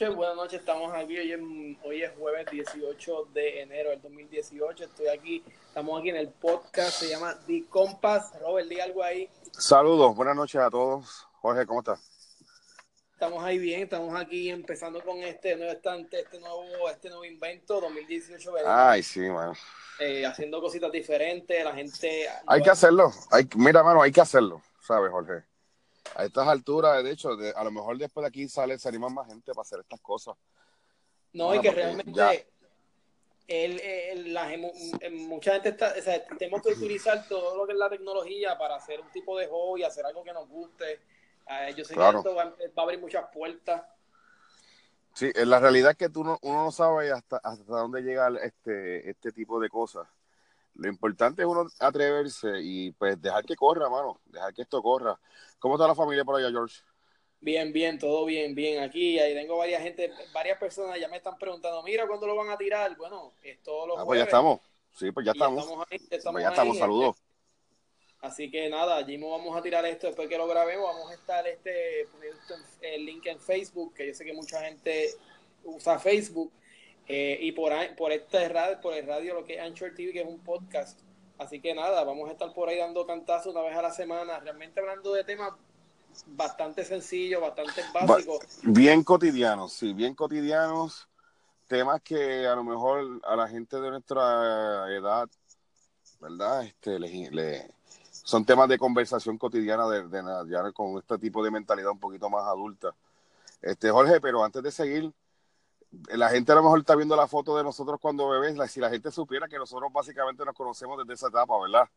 Buenas noches, buenas noches. Estamos aquí. Hoy es, hoy es jueves 18 de enero del 2018. Estoy aquí, estamos aquí en el podcast. Se llama The Compass. Robert, di algo ahí. Saludos, buenas noches a todos. Jorge, ¿cómo estás? Estamos ahí bien, estamos aquí empezando con este nuevo estante, este nuevo, este nuevo invento 2018. Ay, sí, mano. Eh, haciendo cositas diferentes, la gente. Hay que hacerlo. Hay, mira, mano, hay que hacerlo, ¿sabes, Jorge? A estas alturas, de hecho, de, a lo mejor después de aquí sale, se animan más gente para hacer estas cosas. No, y que realmente el, la, mucha gente está, o sea, tenemos que utilizar todo lo que es la tecnología para hacer un tipo de hobby, hacer algo que nos guste yo sé que esto va, a abrir muchas puertas. Sí, la realidad es que tú no, uno no sabe hasta, hasta dónde llega este, este tipo de cosas. Lo importante es uno atreverse y pues dejar que corra, mano, dejar que esto corra. ¿Cómo está la familia por allá, George? Bien, bien, todo bien, bien. Aquí ahí tengo varias gente, varias personas ya me están preguntando, mira, ¿cuándo lo van a tirar? Bueno, es todos los ah, pues ya estamos. Sí, pues ya estamos. Pues ya estamos, saludos. Así que nada, allí vamos a tirar esto después que lo grabemos. Vamos a estar este el link en Facebook, que yo sé que mucha gente usa Facebook. Eh, y por, por este radio, por el radio, lo que es Anchor TV, que es un podcast. Así que nada, vamos a estar por ahí dando cantazos una vez a la semana, realmente hablando de temas bastante sencillos, bastante básicos. Bien cotidianos, sí, bien cotidianos. Temas que a lo mejor a la gente de nuestra edad, ¿verdad? Este, le son temas de conversación cotidiana de, de, con este tipo de mentalidad un poquito más adulta. Este, Jorge, pero antes de seguir, la gente a lo mejor está viendo la foto de nosotros cuando bebés, si la gente supiera que nosotros básicamente nos conocemos desde esa etapa, ¿verdad?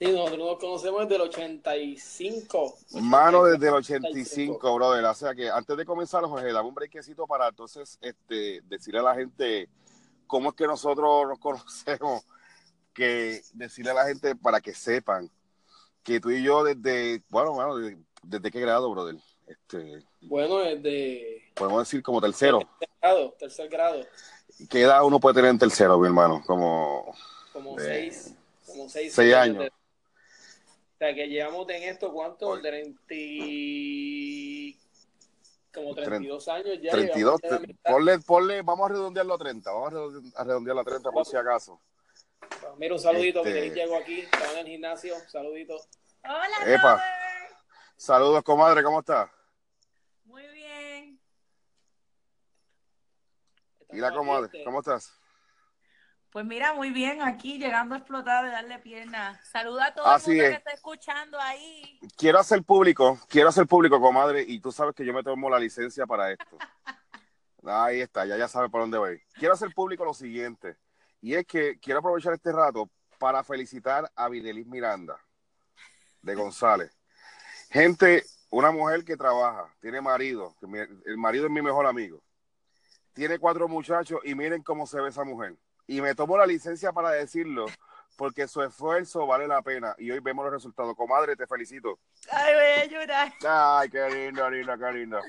Sí, nosotros nos conocemos desde el 85. Mano, desde el 85, brother. O sea que antes de comenzar, Jorge, dame un brequecito para entonces este, decirle a la gente cómo es que nosotros nos conocemos, que decirle a la gente para que sepan que tú y yo desde, bueno, bueno, desde, qué grado, brother? Este, bueno, desde... Podemos decir como tercero. Tercer grado, tercer grado. ¿Qué edad uno puede tener en tercero, mi hermano? Como... Como seis, como seis, seis años. O sea, que llevamos en esto, ¿cuánto? 30... Como 32 años ya. 32. Ponle, ponle, vamos a redondearlo a 30. Vamos a redondearlo a 30 por si acaso. Mira, un saludito que este... llego aquí, estaba en el gimnasio, saludito. Hola, Epa. Saludos, comadre, ¿cómo estás? Muy bien. ¿Y la comadre? ¿Cómo estás? Pues mira, muy bien, aquí llegando a explotar de darle pierna. Saluda a todo el mundo que está escuchando ahí. Quiero hacer público, quiero hacer público, comadre, y tú sabes que yo me tomo la licencia para esto. Ahí está, ya ya sabe por dónde voy. Quiero hacer público lo siguiente. Y es que quiero aprovechar este rato para felicitar a Videlis Miranda de González. Gente, una mujer que trabaja, tiene marido, el marido es mi mejor amigo. Tiene cuatro muchachos y miren cómo se ve esa mujer. Y me tomo la licencia para decirlo porque su esfuerzo vale la pena. Y hoy vemos los resultados. Comadre, te felicito. Ay, voy a llorar. Ay, qué linda, linda, qué linda.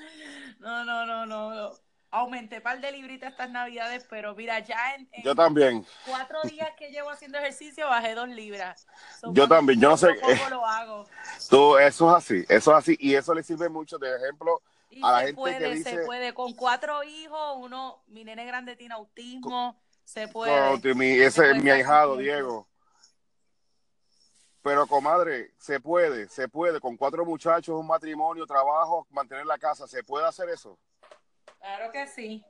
No, no, no, no aumenté par de libritas estas navidades, pero mira, ya en, yo también. cuatro días que llevo haciendo ejercicio bajé dos libras. yo también, yo no sé. ¿Cómo lo hago? Tú, eso es así, eso es así, y eso le sirve mucho de ejemplo a la gente puede, que dice... Se puede, con cuatro hijos, uno, mi nene grande tiene autismo, se puede. mi, ese es mi ahijado, Diego. Pero, comadre, se puede, se puede, con cuatro muchachos, un matrimonio, trabajo, mantener la casa, ¿se puede hacer eso? Claro que sí.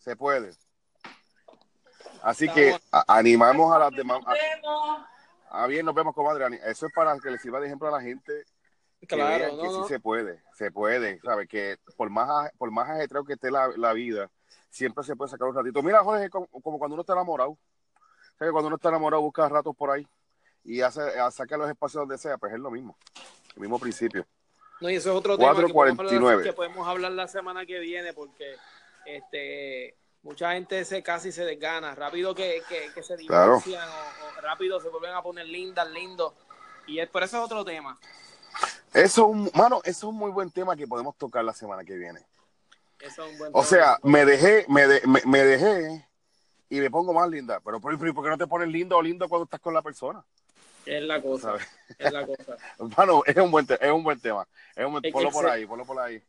Se puede. Así que animamos a las demás. Ah, bien, nos vemos, comadre. Eso es para que le sirva de ejemplo a la gente. Claro, que sí se puede, se puede, ¿sabes? Que por más, por más ajetreo que esté la, vida, siempre se puede sacar un ratito. Mira, Jorge, como, cuando uno está enamorado. que cuando uno está enamorado busca ratos por ahí y hace, saca los espacios donde sea, pues es lo mismo. El mismo principio. No, y eso es otro tema que podemos, que podemos, hablar la semana que viene porque este mucha gente se casi se desgana, rápido que, que, se divorcian o, rápido se vuelven a poner lindas, lindos. Y es, por eso es otro tema. Eso, mano, eso es un muy buen tema que podemos tocar la semana que viene. o sea, me dejé, me, me, dejé y me pongo más linda. Pero ¿por, qué no te pones lindo o lindo cuando estás con la persona? Es la cosa. Es la cosa. bueno, es un buen, es un buen tema. Es un ponlo por ahí, ponlo por ahí.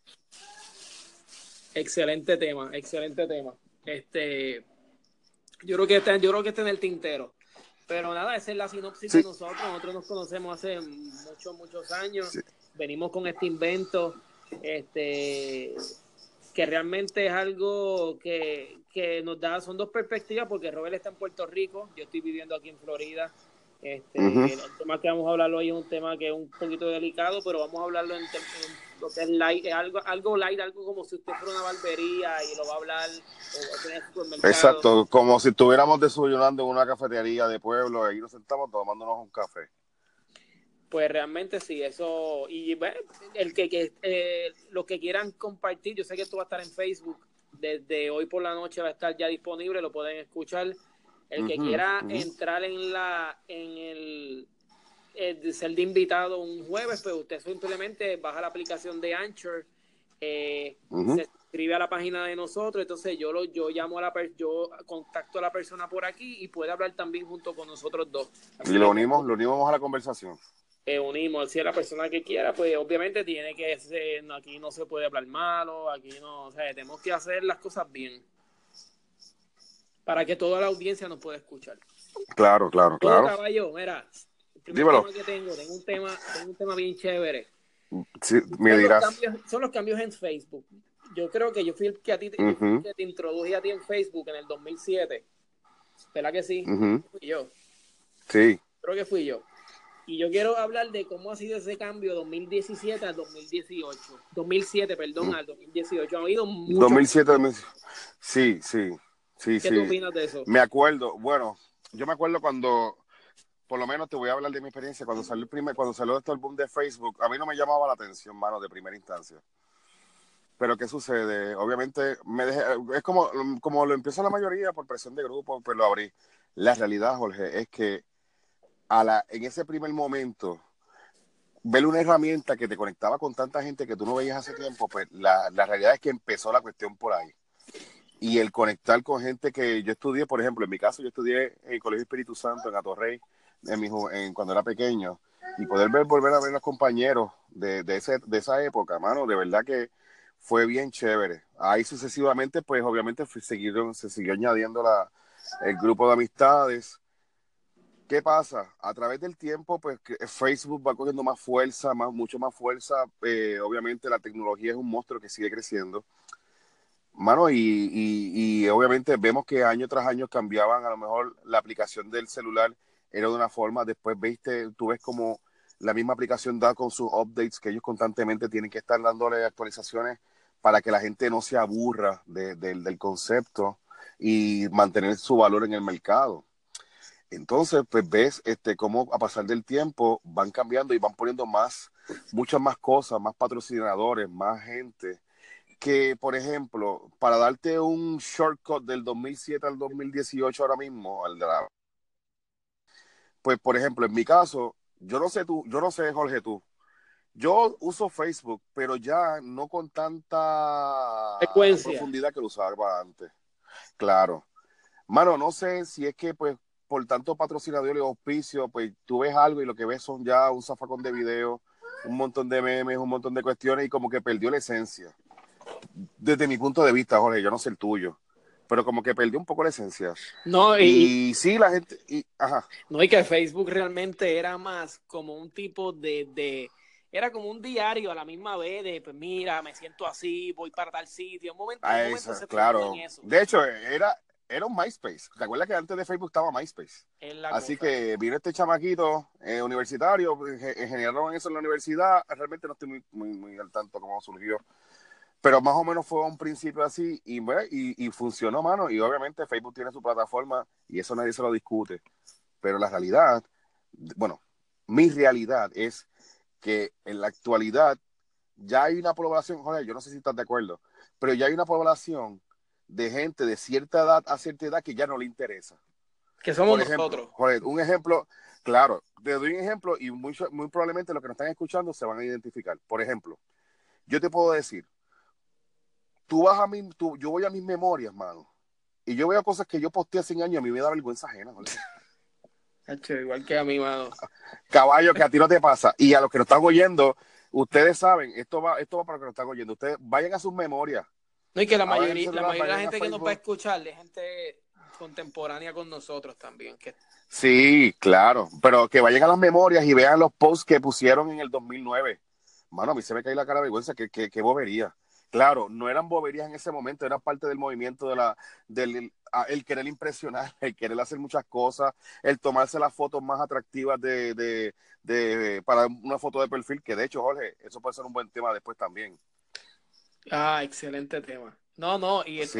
Excelente tema, excelente tema. Este, yo creo que está, yo creo que está en el tintero. Pero nada, esa es la sinopsis de nosotros. Nosotros nos conocemos hace muchos, muchos años. Venimos con este invento, este, que realmente es algo que, que nos da, son dos perspectivas, porque Robert está en Puerto Rico, yo estoy viviendo aquí en Florida. Este, El tema que vamos a hablar hoy es un tema que es un poquito delicado, pero vamos a hablarlo en, lo que es light, algo, algo light, algo como si usted fuera una barbería y lo va a hablar Exacto, como si estuviéramos desayunando en una cafetería de pueblo y nos sentamos tomándonos un café. Pues realmente sí, eso. Y el que, que eh, los que quieran compartir, yo sé que esto va a estar en Facebook. Desde hoy por la noche va a estar ya disponible, lo pueden escuchar. El que quiera entrar en la en el, ser de invitado un jueves, pues usted simplemente baja la aplicación de Anchor, eh, se escribe a la página de nosotros, entonces yo lo yo llamo a la yo contacto a la persona por aquí y puede hablar también junto con nosotros dos. y lo unimos, lo unimos a la conversación. Eh, unimos, si es la persona que quiera, pues obviamente tiene que ser, aquí no se puede hablar malo, aquí no, o sea, tenemos que hacer las cosas bien para que toda la audiencia nos pueda escuchar. Claro, claro, claro. caballo, mira, el tema que tengo, tengo un tema, tengo un tema bien chévere. Sí, me dirás. son los cambios en Facebook. Yo creo que yo fui el que a ti que te introduje a ti en Facebook en el 2007. ¿Verdad que sí? Fui yo. Sí. Creo que fui yo. Y yo quiero hablar de cómo ha sido ese cambio 2017 al 2018. 2007, perdón, al 2018. Ha habido mucho. 2007, sí, sí. Sí, ¿Qué opinas de eso? Me acuerdo, bueno, yo me acuerdo cuando, por lo menos te voy a hablar de mi experiencia, cuando salió el primer, cuando salió esto el boom de Facebook, a mí no me llamaba la atención, mano, de primera instancia. Pero ¿qué sucede? Obviamente, me dejé, es como, como lo empieza la mayoría por presión de grupo, pues lo abrí. La realidad, Jorge, es que a la, en ese primer momento, ver una herramienta que te conectaba con tanta gente que tú no veías hace tiempo, pues la, la realidad es que empezó la cuestión por ahí y el conectar con gente que yo estudié, por ejemplo, en mi caso yo estudié en el Colegio Espíritu Santo en Atorrey en mi, cuando era pequeño y poder ver, volver a ver a los compañeros de, de, ese, de esa época, mano, de verdad que fue bien chévere. Ahí sucesivamente, pues obviamente se siguió añadiendo la, el grupo de amistades. ¿Qué pasa? A través del tiempo, pues Facebook va cogiendo más fuerza, más, mucho más fuerza. Eh, obviamente la tecnología es un monstruo que sigue creciendo. Mano, y, y, obviamente vemos que año tras año cambiaban, a lo mejor la aplicación del celular era de una forma, después viste, tú ves como la misma aplicación da con sus updates, que ellos constantemente tienen que estar dándole actualizaciones para que la gente no se aburra del concepto y mantener su valor en el mercado. Entonces, pues ves este, cómo a pasar del tiempo van cambiando y van poniendo más, muchas más cosas, más patrocinadores, más gente que, por ejemplo, para darte un shortcut del 2007 al 2018 ahora mismo, al de la... Pues, por ejemplo, en mi caso, yo no sé tú, yo no sé, Jorge, tú. Yo uso Facebook, pero ya no con tanta profundidad que lo usaba antes. Claro. Mano, no sé si es que, pues, por tanto patrocinador y auspicio, pues tú ves algo y lo que ves son ya un zafacón de video, un montón de memes, un montón de cuestiones y como que perdió la esencia desde mi punto de vista, Jorge, yo no sé el tuyo, pero como que perdió un poco la esencia. No, y, sí, la gente, y, ajá. No, y que Facebook realmente era más como un tipo de, de, era como un diario a la misma vez de, pues mira, me siento así, voy para tal sitio, un momento, un momento se claro. eso. De hecho, era, era un MySpace. ¿Te acuerdas que antes de Facebook estaba MySpace? Así que vino este chamaquito eh, universitario, generaron eso en la universidad. Realmente no estoy muy, muy, muy al tanto cómo surgió pero más o menos fue un principio así y, y, y, funcionó, mano. Y obviamente Facebook tiene su plataforma y eso nadie se lo discute. Pero la realidad, bueno, mi realidad es que en la actualidad ya hay una población, joder, yo no sé si estás de acuerdo, pero ya hay una población de gente de cierta edad a cierta edad que ya no le interesa. Que somos nosotros. Joder, un ejemplo, claro, te doy un ejemplo y muy, muy probablemente los que nos están escuchando se van a identificar. Por ejemplo, yo te puedo decir, tú vas a mi, tú, yo voy a mis memorias, mano, y yo veo cosas que yo posteé hace años, a mí me da vergüenza ajena, igual que a mi mano. Caballo, que a ti no te pasa. Y a los que nos están oyendo, ustedes saben, esto va, esto va para los que nos están oyendo. Ustedes vayan a sus memorias. No, y que la mayoría, la mayoría de la gente que nos va a escuchar es gente contemporánea con nosotros también. Que... Sí, claro, pero que vayan a las memorias y vean los posts que pusieron en el 2009. Mano, a mí se me cae la cara de vergüenza, que, que, bobería. Claro, no eran boberías en ese momento, era parte del movimiento de la, del el querer impresionar, el querer hacer muchas cosas, el tomarse las fotos más atractivas de, de, de, para una foto de perfil, que de hecho, Jorge, eso puede ser un buen tema después también. Ah, excelente tema. No, no, y este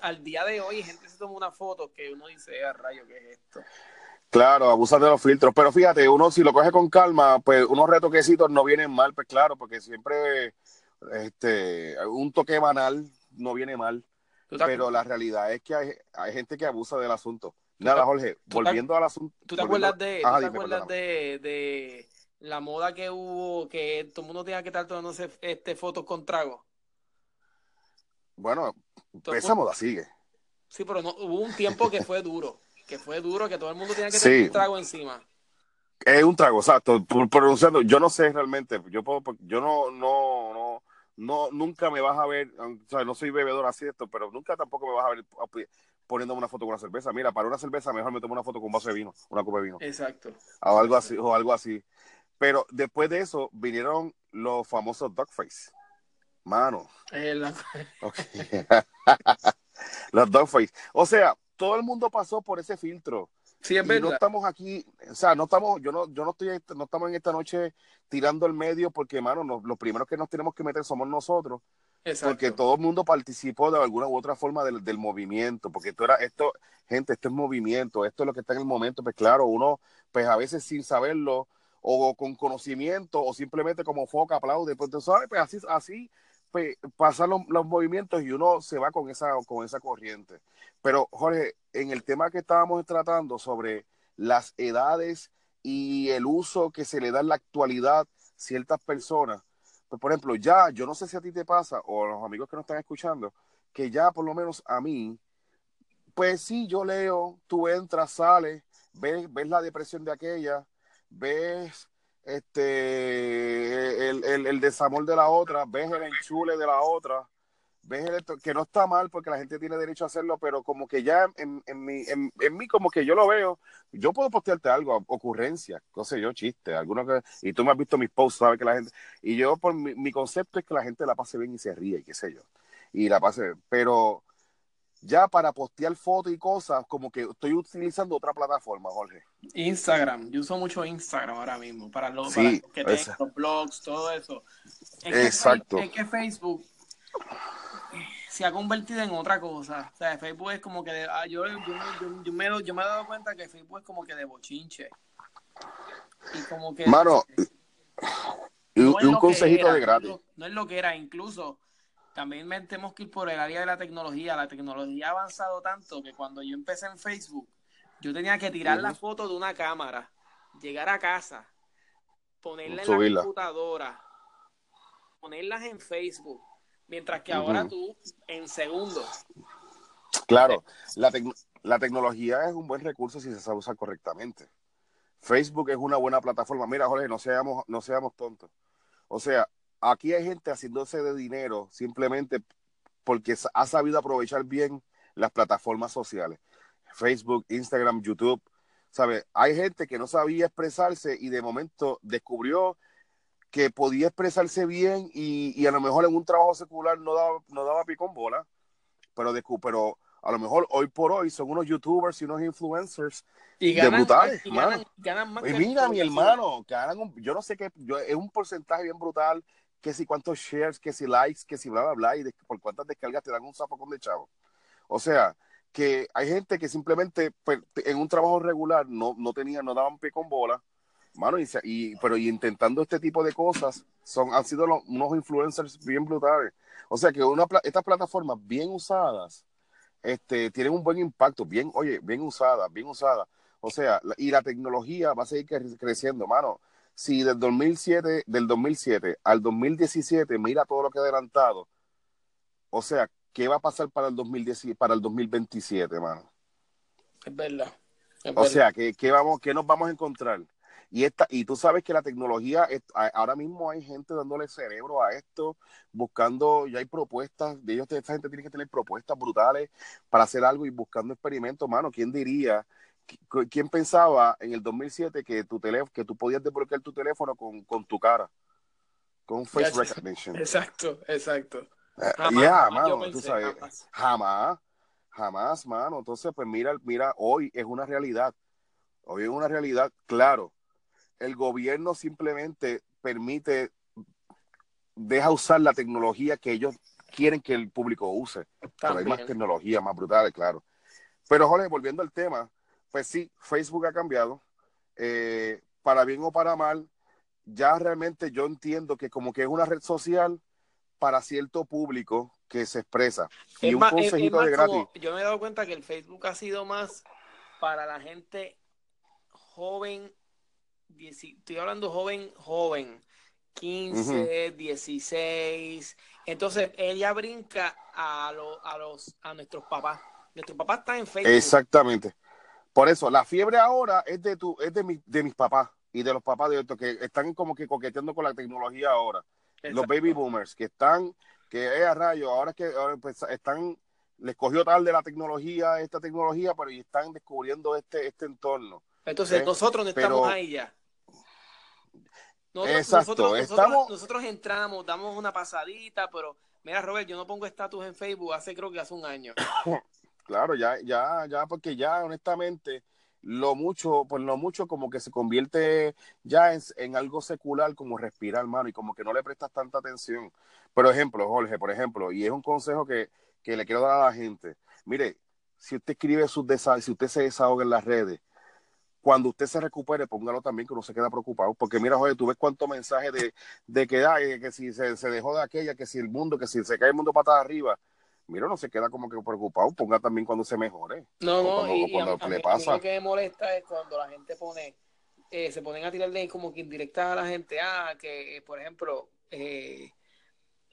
al, día de hoy gente se toma una foto que uno dice, a ah, rayo, ¿qué es esto? Claro, abusan de los filtros, pero fíjate, uno si lo coge con calma, pues unos retoquecitos no vienen mal, pues claro, porque siempre este un toque banal no viene mal, pero la realidad es que hay, hay gente que abusa del asunto. Nada, Jorge, volviendo al asunto. ¿Tú te acuerdas, de, ¿tú te acuerdas de, de, la moda que hubo, que todo el mundo tenía que estar tomándose este, fotos con trago? Bueno, esa moda sigue. Sí, pero no, hubo un tiempo que fue duro, que fue duro, que todo el mundo tenía que tener un trago encima. Es un trago, exacto. Pronunciando, yo no sé realmente, yo puedo, yo no, no, no, no, nunca me vas a ver, o sea, no soy bebedor así esto, pero nunca tampoco me vas a ver poniéndome una foto con una cerveza. Mira, para una cerveza mejor me tomo una foto con un vaso de vino, una copa de vino. Exacto. O algo así, o algo así. Pero después de eso vinieron los famosos face Mano. Los dogface. O sea, todo el mundo pasó por ese filtro. Sí, es No estamos aquí, o sea, no estamos, yo no, yo no estoy, no estamos en esta noche tirando el medio porque, mano, los primeros que nos tenemos que meter somos nosotros. Porque todo el mundo participó de alguna u otra forma del, del, movimiento, porque esto era, esto, gente, esto es movimiento, esto es lo que está en el momento, pues claro, uno, pues a veces sin saberlo, o con conocimiento, o simplemente como foca, aplaude, pues, ¿sabes? Pues así, así pasan los, los, movimientos y uno se va con esa, con esa corriente. Pero, Jorge, en el tema que estábamos tratando sobre las edades y el uso que se le da en la actualidad ciertas personas, pues por ejemplo, ya, yo no sé si a ti te pasa, o a los amigos que nos están escuchando, que ya por lo menos a mí, pues sí, yo leo, tú entras, sales, ves, ves la depresión de aquella, ves este el, el, el, desamor de la otra, ves el enchule de la otra, ves el, que no está mal porque la gente tiene derecho a hacerlo, pero como que ya en, en, mí, en, mí como que yo lo veo, yo puedo postearte algo, ocurrencia, no sé yo, chiste, algunos que, y tú me has visto mis posts, sabes que la gente, y yo por mi, mi concepto es que la gente la pase bien y se ríe, y qué sé yo, y la pase, pero ya para postear fotos y cosas, como que estoy utilizando otra plataforma, Jorge. Instagram, yo uso mucho Instagram ahora mismo, para los, que los blogs, todo eso. Exacto. es que Facebook se ha convertido en otra cosa. O sea, Facebook es como que, ah, yo, yo, me, he dado cuenta que Facebook es como que de bochinche. Y como que... Mano, y, un consejito de gratis. no es lo que era, incluso también tenemos que ir por el área de la tecnología. La tecnología ha avanzado tanto que cuando yo empecé en Facebook, yo tenía que tirar la foto de una cámara, llegar a casa, ponerla en la computadora, ponerlas en Facebook, mientras que ahora tú en segundos. Claro, la, la tecnología es un buen recurso si se sabe usar correctamente. Facebook es una buena plataforma. Mira, Jorge, no seamos, no seamos tontos. O sea, aquí hay gente haciéndose de dinero simplemente porque ha sabido aprovechar bien las plataformas sociales. Facebook, Instagram, YouTube. ¿Sabe? Hay gente que no sabía expresarse y de momento descubrió que podía expresarse bien y, a lo mejor en un trabajo secular no daba, no daba picón bola, pero, pero a lo mejor hoy por hoy son unos youtubers y unos influencers y ganan, brutales, y ganan, más y mira, mi hermano, ganan yo no sé qué, es un porcentaje bien brutal que si cuántos shares, que si likes, que si bla, bla, bla, y por cuántas descargas te dan un con de chavo. O sea, que hay gente que simplemente pues, en un trabajo regular no, no tenían, no daban pie con bola, mano, y, pero y intentando este tipo de cosas, son, han sido unos influencers bien brutales. O sea que una, estas plataformas bien usadas, este, tienen un buen impacto, bien, oye, bien usadas, bien usadas. O sea, y la tecnología va a seguir creciendo, mano si del 2007, del 2007 al 2017, mira todo lo que ha adelantado. O sea, ¿qué va a pasar para el 2010, para el 2027, mano? Es verdad. o sea, ¿qué, vamos, ¿qué nos vamos a encontrar? Y, esta, y tú sabes que la tecnología, ahora mismo hay gente dándole cerebro a esto, buscando, ya hay propuestas, de ellos, esta gente tiene que tener propuestas brutales para hacer algo y buscando experimentos, mano, ¿quién diría? ¿Quién pensaba en el 2007 que tu teléfono, que tú podías desbloquear tu teléfono con, con tu cara? Con face recognition. Exacto, exacto. Eh, ya, mano, tú sabes, jamás. jamás, mano. Entonces, pues mira, mira, hoy es una realidad. Hoy es una realidad, claro el gobierno simplemente permite, deja usar la tecnología que ellos quieren que el público use. Pero hay más tecnología, más brutales, claro. Pero, Jorge, volviendo al tema, pues sí, Facebook ha cambiado. Eh, para bien o para mal, ya realmente yo entiendo que como que es una red social para cierto público que se expresa. Y un consejito de gratis. yo me he dado cuenta que el Facebook ha sido más para la gente joven estoy hablando joven, joven, 15, 16. Entonces ella brinca a, a, los, a nuestros papás. Nuestros papás están en Facebook. Exactamente. Por eso, la fiebre ahora es de tu, es de, de mis papás y de los papás de estos que están como que coqueteando con la tecnología ahora. Los baby boomers que están, que es a rayo, ahora que pues, están, les cogió tarde la tecnología, esta tecnología, pero están descubriendo este, este entorno. Entonces, nosotros no estamos ahí ya. Nosotros, Exacto, estamos... nosotros, entramos, damos una pasadita, pero mira, Robert, yo no pongo estatus en Facebook hace creo que hace un año. claro, ya, ya, ya, porque ya honestamente lo mucho, pues lo mucho como que se convierte ya en, algo secular como respirar, hermano, y como que no le prestas tanta atención. Por ejemplo, Jorge, por ejemplo, y es un consejo que, que le quiero dar a la gente. Mire, si usted escribe sus desahogos, si usted se desahoga en las redes, cuando usted se recupere, póngalo también que uno se queda preocupado. Porque mira, oye, tú ves cuántos mensajes de, de que, ay, que si se, dejó de aquella, que si el mundo, que si se cae el mundo patada arriba. Mira, uno se queda como que preocupado. Ponga también cuando se mejore. No, no, y, cuando le pasa. lo que me molesta es cuando la gente pone, eh, se ponen a tirarle como que indirecta a la gente. Ah, que, por ejemplo, eh,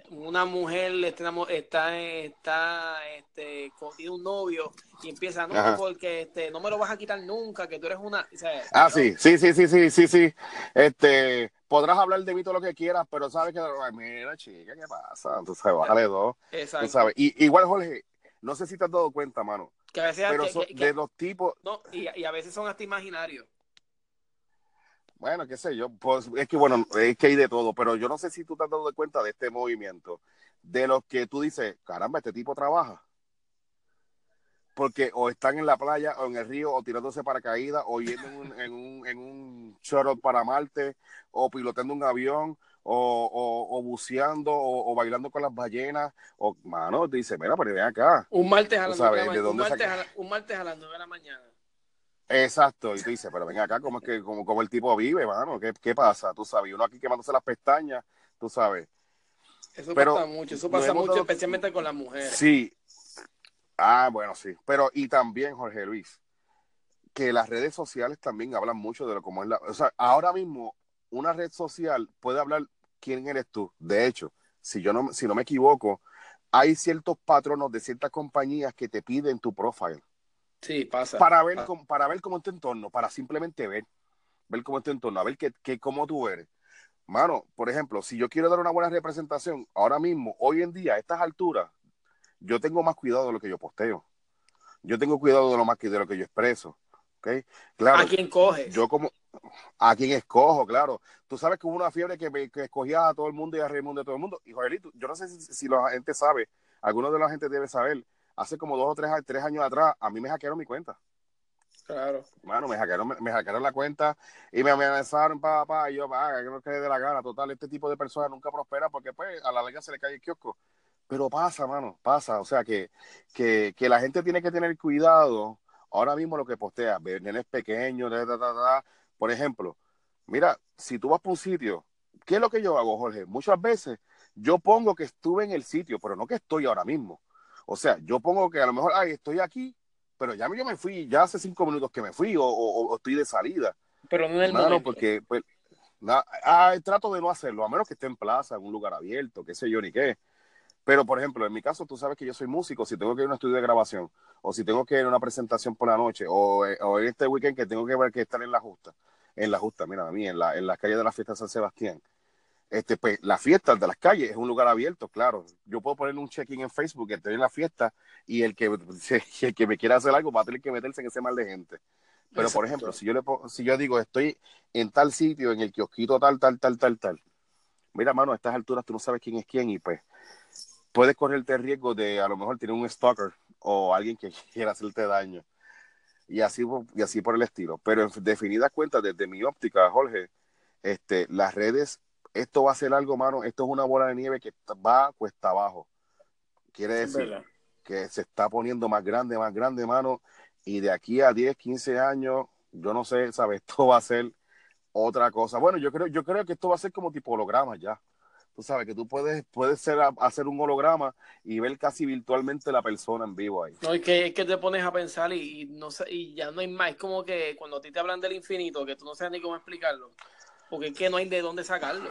una mujer está, está, está este, tiene un novio y empieza, no, porque este, no me lo vas a quitar nunca, que tú eres una... ah, sí, sí, sí, sí, sí, sí, sí. Este, podrás hablar de mí todo lo que quieras, pero sabes que, mira, chica, ¿qué pasa? Entonces, bájale dos. Exacto. sabes. Y, igual, Jorge, no sé si te has dado cuenta, mano. Que a veces... Pero de los tipos... No, y, y a veces son hasta imaginarios. Bueno, qué sé yo, pues es que bueno, es que hay de todo, pero yo no sé si tú te has dado cuenta de este movimiento, de los que tú dices, caramba, este tipo trabaja. Porque o están en la playa o en el río o tirándose paracaídas o yendo en un, en un, en un shuttle para Marte o pilotando un avión o, o, buceando o, bailando con las ballenas o, mano, dice, mira, pero ven acá. Un martes a, las un martes a las 9 de la mañana Exacto, y tú dices, pero ven acá, ¿cómo es que como, como el tipo vive, mano? ¿Qué, ¿Qué, pasa? Tú sabes, uno aquí quemándose las pestañas, tú sabes. Eso pasa mucho, eso pasa mucho, especialmente con las mujeres. Sí. Ah, bueno, sí. Pero, y también, Jorge Luis, que las redes sociales también hablan mucho de lo como es la. O sea, ahora mismo, una red social puede hablar quién eres tú. De hecho, si yo no, si no me equivoco, hay ciertos patronos de ciertas compañías que te piden tu profile. Sí, pasa. Para ver, Cómo, para ver cómo es tu entorno, para simplemente ver, ver cómo es tu entorno, a ver qué, qué, cómo tú eres. Mano, por ejemplo, si yo quiero dar una buena representación, ahora mismo, hoy en día, a estas alturas, yo tengo más cuidado de lo que yo posteo. Yo tengo cuidado de lo más que de lo que yo expreso. ¿okay? Claro, ¿A quién coges? Yo como, a quién escojo, claro. Tú sabes que hubo una fiebre que, me, que escogía a todo el mundo y a mundo de todo el mundo. Y Joelito, yo no sé si, si la gente sabe, algunos de la gente debe saber, hace como dos o tres, tres años atrás, a mí me hackearon mi cuenta. Claro. Bueno, me hackearon, me, hackearon la cuenta y me amenazaron, papá, pa, y yo, pa, que no quede de la gana. Total, este tipo de personas nunca prospera porque, pues, a la larga se le cae el kiosco. Pero pasa, mano, pasa. O sea, que, que, que la gente tiene que tener cuidado. Ahora mismo lo que postea, nenes pequeños, por ejemplo, mira, si tú vas por un sitio, ¿qué es lo que yo hago, Jorge? Muchas veces yo pongo que estuve en el sitio, pero no que estoy ahora mismo. O sea, yo pongo que a lo mejor, ay, estoy aquí, pero ya yo me fui, ya hace cinco minutos que me fui o, estoy de salida. Pero no en el porque pues, ah, trato de no hacerlo, a menos que esté en plaza, en un lugar abierto, qué sé yo, ni qué. Pero, por ejemplo, en mi caso, tú sabes que yo soy músico, si tengo que ir a un estudio de grabación, o si tengo que ir a una presentación por la noche, o, eh, o en este weekend que tengo que ver que estar en la justa, en la justa, mira, a mí, en la, en las calles de la fiesta de San Sebastián, este, pues la fiesta de las calles es un lugar abierto, claro. Yo puedo poner un check-in en Facebook, que estoy en la fiesta, y el que, el que me quiera hacer algo va a tener que meterse en ese mal de gente. Pero, por ejemplo, si yo, le, si yo digo, estoy en tal sitio, en el kiosquito tal, tal, tal, tal, tal, mira, mano, a estas alturas tú no sabes quién es quién y pues puedes correrte el riesgo de a lo mejor tener un stalker o alguien que quiera hacerte daño. Y así, y así por el estilo. Pero en definidas cuentas, desde mi óptica, Jorge, este, las redes, esto va a ser algo, mano, esto es una bola de nieve que va cuesta abajo. Quiere decir que se está poniendo más grande, más grande, mano, y de aquí a 10, 15 años, yo no sé, ¿sabes? Esto va a ser otra cosa. Bueno, yo creo, yo creo que esto va a ser como tipo holograma ya. Tú sabes que tú puedes, puedes ser, hacer un holograma y ver casi virtualmente la persona en vivo ahí. No, es que, es que te pones a pensar y, no sé, y ya no hay más. Es como que cuando a ti te hablan del infinito, que tú no sabes ni cómo explicarlo. Porque es que no hay de dónde sacarlo.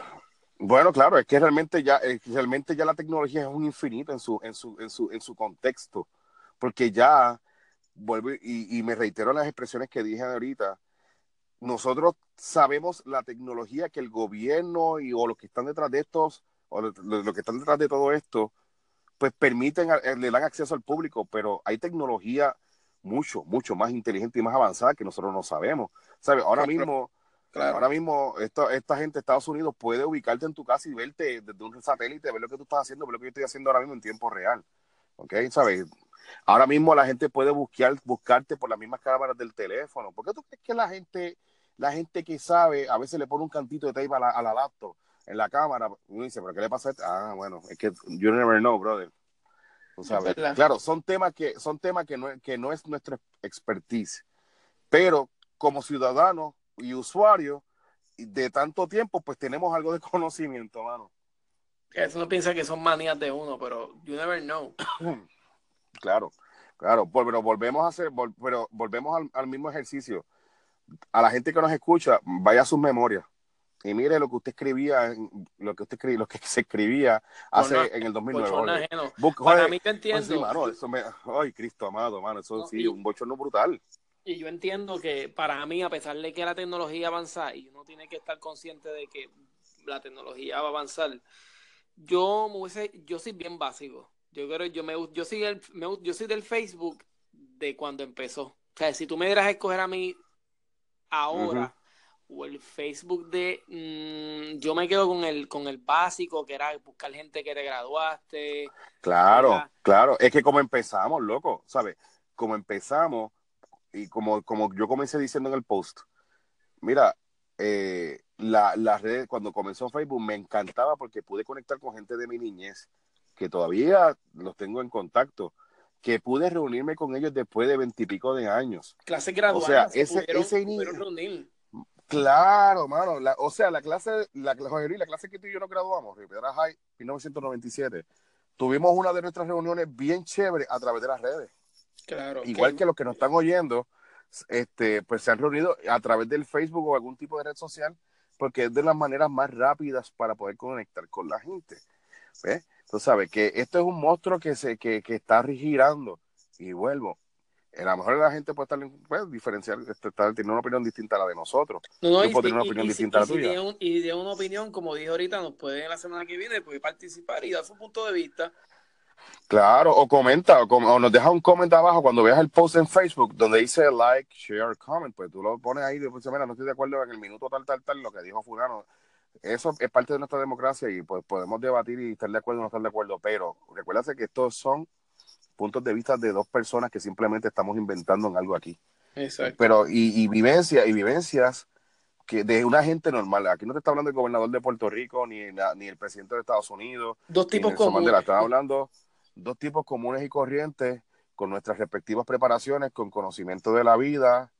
Bueno, claro, es que realmente ya, realmente ya la tecnología es un infinito en su, en su, en su, en su contexto. Porque ya vuelvo y, me reitero las expresiones que dije ahorita, nosotros sabemos la tecnología que el gobierno y o los que están detrás de estos, o los, que están detrás de todo esto, pues permiten, eh, le dan acceso al público, pero hay tecnología mucho, mucho más inteligente y más avanzada que nosotros no sabemos. ¿Sabes? Ahora mismo, ahora mismo esta, esta gente de Estados Unidos puede ubicarte en tu casa y verte desde un satélite, ver lo que tú estás haciendo, ver lo que yo estoy haciendo ahora mismo en tiempo real. ¿Ok? ¿Sabes? Ahora mismo la gente puede buscar, buscarte por las mismas cámaras del teléfono. ¿Por qué tú crees que la gente, la gente que sabe, a veces le pone un cantito de tape a la, a la laptop en la cámara? Uno dice, ¿pero qué le pasa a esto? Ah, bueno, es que you never know, brother. Tú sabes. Claro, son temas que, son temas que no, que no es nuestra expertise. Pero como ciudadanos y usuarios de tanto tiempo, pues tenemos algo de conocimiento, mano. Eso no piensa que son manías de uno, pero you never know. Claro, claro, pero volvemos a hacer, pero volvemos al, mismo ejercicio. A la gente que nos escucha, vaya a sus memorias y mire lo que usted escribía, lo que usted escribía, lo que se escribía hace en el 2009. Para mí te entiendo. eso me, ay, Cristo amado, mano, eso sí, un bochorno brutal. Y yo entiendo que para mí, a pesar de que la tecnología avanza y uno tiene que estar consciente de que la tecnología va a avanzar, yo, yo soy bien básico. Yo creo, yo me yo soy el, yo soy del Facebook de cuando empezó. O sea, si tú me dieras a escoger a mí ahora o el Facebook de mm, yo me quedo con el con el básico que era buscar gente que te graduaste. Claro, claro, es que como empezamos, loco, ¿sabes? Como empezamos y como como yo comencé diciendo en el post. Mira, eh, la, la red cuando comenzó Facebook me encantaba porque pude conectar con gente de mi niñez que todavía los tengo en contacto, que pude reunirme con ellos después de veintipico de años. Clase graduada. O sea, ese, ese Claro, mano. o sea, la clase, la, la clase que tú y yo nos graduamos, Rivera High, 1997, tuvimos una de nuestras reuniones bien chévere a través de las redes. Claro. Igual que los que nos están oyendo, este, pues se han reunido a través del Facebook o algún tipo de red social, porque es de las maneras más rápidas para poder conectar con la gente. ¿Ves? Tú sabes que esto es un monstruo que se que, que está girando. Y vuelvo. A lo mejor la gente puede estar puede diferenciar, este, tener una opinión distinta a la de nosotros. No, Yo puedo tener una opinión distinta a la tuya. y de una opinión, como dije ahorita, nos puede la semana que viene puede participar y dar su punto de vista. Claro, o comenta, o, nos deja un comentario abajo cuando veas el post en Facebook donde dice like, share, comment, pues tú lo pones ahí y dices, mira, no estoy de acuerdo en el minuto tal, tal, tal, lo que dijo fulano eso es parte de nuestra democracia y pues podemos debatir y estar de acuerdo o no estar de acuerdo, pero recuérdate que estos son puntos de vista de dos personas que simplemente estamos inventando en algo aquí. Exacto. Pero, y, y vivencias, y vivencias que de una gente normal. Aquí no te está hablando el gobernador de Puerto Rico ni, ni el presidente de Estados Unidos. Dos tipos comunes. Están hablando dos tipos comunes y corrientes con nuestras respectivas preparaciones, con conocimiento de la vida,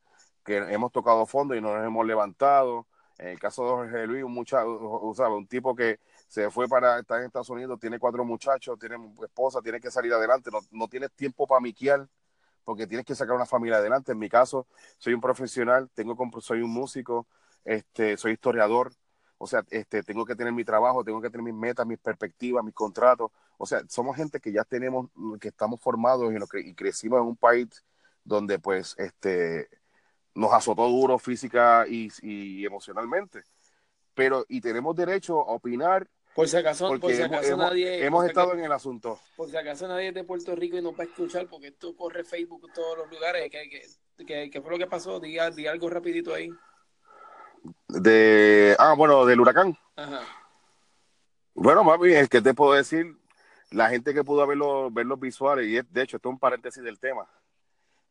que hemos tocado fondo y no nos hemos levantado en el caso de Jorge Luis, un muchacho, un tipo que se fue para estar en Estados Unidos, tiene cuatro muchachos, tiene esposa, tiene que salir adelante, no, no tienes tiempo para miquear porque tienes que sacar una familia adelante. En mi caso, soy un profesional, tengo soy un músico, este, soy historiador, o sea, este, tengo que tener mi trabajo, tengo que tener mis metas, mis perspectivas, mis contratos. o sea, somos gente que ya tenemos, que estamos formados y, crecimos en un país donde pues este nos azotó duro física y, emocionalmente. Pero, y tenemos derecho a opinar. Por si acaso, por si acaso hemos, nadie. Hemos estado en el asunto. Por si acaso nadie es de Puerto Rico y no va a escuchar, porque esto corre Facebook en todos los lugares. ¿Qué, fue lo que pasó? Diga algo rapidito ahí. De. Ah, bueno, del huracán. Ajá. Bueno, mami, es que te puedo decir, la gente que pudo ver los, ver los visuales, y es, de hecho, esto es un paréntesis del tema,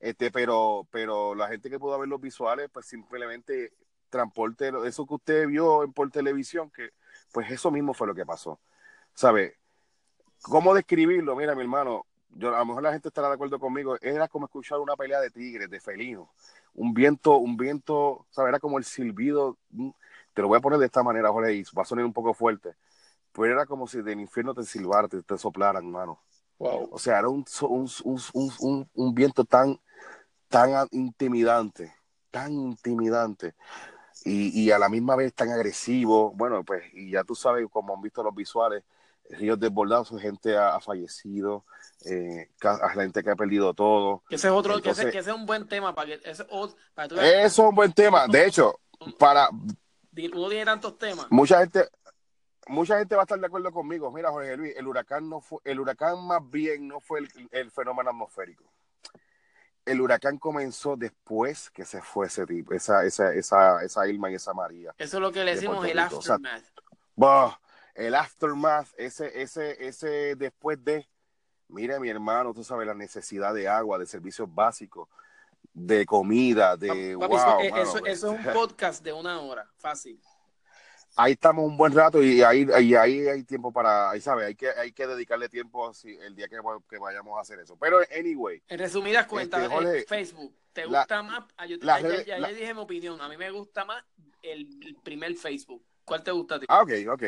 este, pero, pero la gente que pudo ver los visuales, pues simplemente transporte, eso que usted vio por televisión, que pues eso mismo fue lo que pasó. ¿Sabe? ¿Cómo describirlo? Mira, mi hermano, yo, a lo mejor la gente estará de acuerdo conmigo, era como escuchar una pelea de tigres, de felinos, un viento, un viento, ¿sabes? Era como el silbido, mm, te lo voy a poner de esta manera, Jorge, y va a sonar un poco fuerte pero era como si del infierno te silbaran, te, te soplaran, hermano. Wow. O sea, era un, un, un, un, viento tan, tan intimidante, tan intimidante. Y, y, a la misma vez tan agresivo. Bueno, pues, y ya tú sabes, como han visto los visuales, ríos desbordados, gente ha, fallecido, eh, gente que ha perdido todo. Que ese es otro, que, ese, que ese es un buen tema para que ese, para eso es un buen tema. De hecho, para uno tiene tantos temas. Mucha gente, mucha gente va a estar de acuerdo conmigo. Mira, Jorge Luis, el huracán no fue, el huracán más bien no fue el, fenómeno atmosférico. El huracán comenzó después que se fue ese tipo, esa, esa, esa, esa Irma y esa María. Eso es lo que le decimos el aftermath. el aftermath, ese, ese, ese después de, mire mi hermano, tú sabes la necesidad de agua, de servicios básicos, de comida, de wow, eso, eso, es un podcast de una hora, fácil ahí estamos un buen rato y ahí, ahí, ahí hay tiempo para, ahí sabe, hay que, hay que dedicarle tiempo el día que, que, vayamos a hacer eso. Pero anyway. En resumidas cuentas, este, eh, Facebook, ¿te gusta más? Ah, yo, ya, ya, dije mi opinión, a mí me gusta más el, primer Facebook. ¿Cuál te gusta a ti? Ah, ok, ok.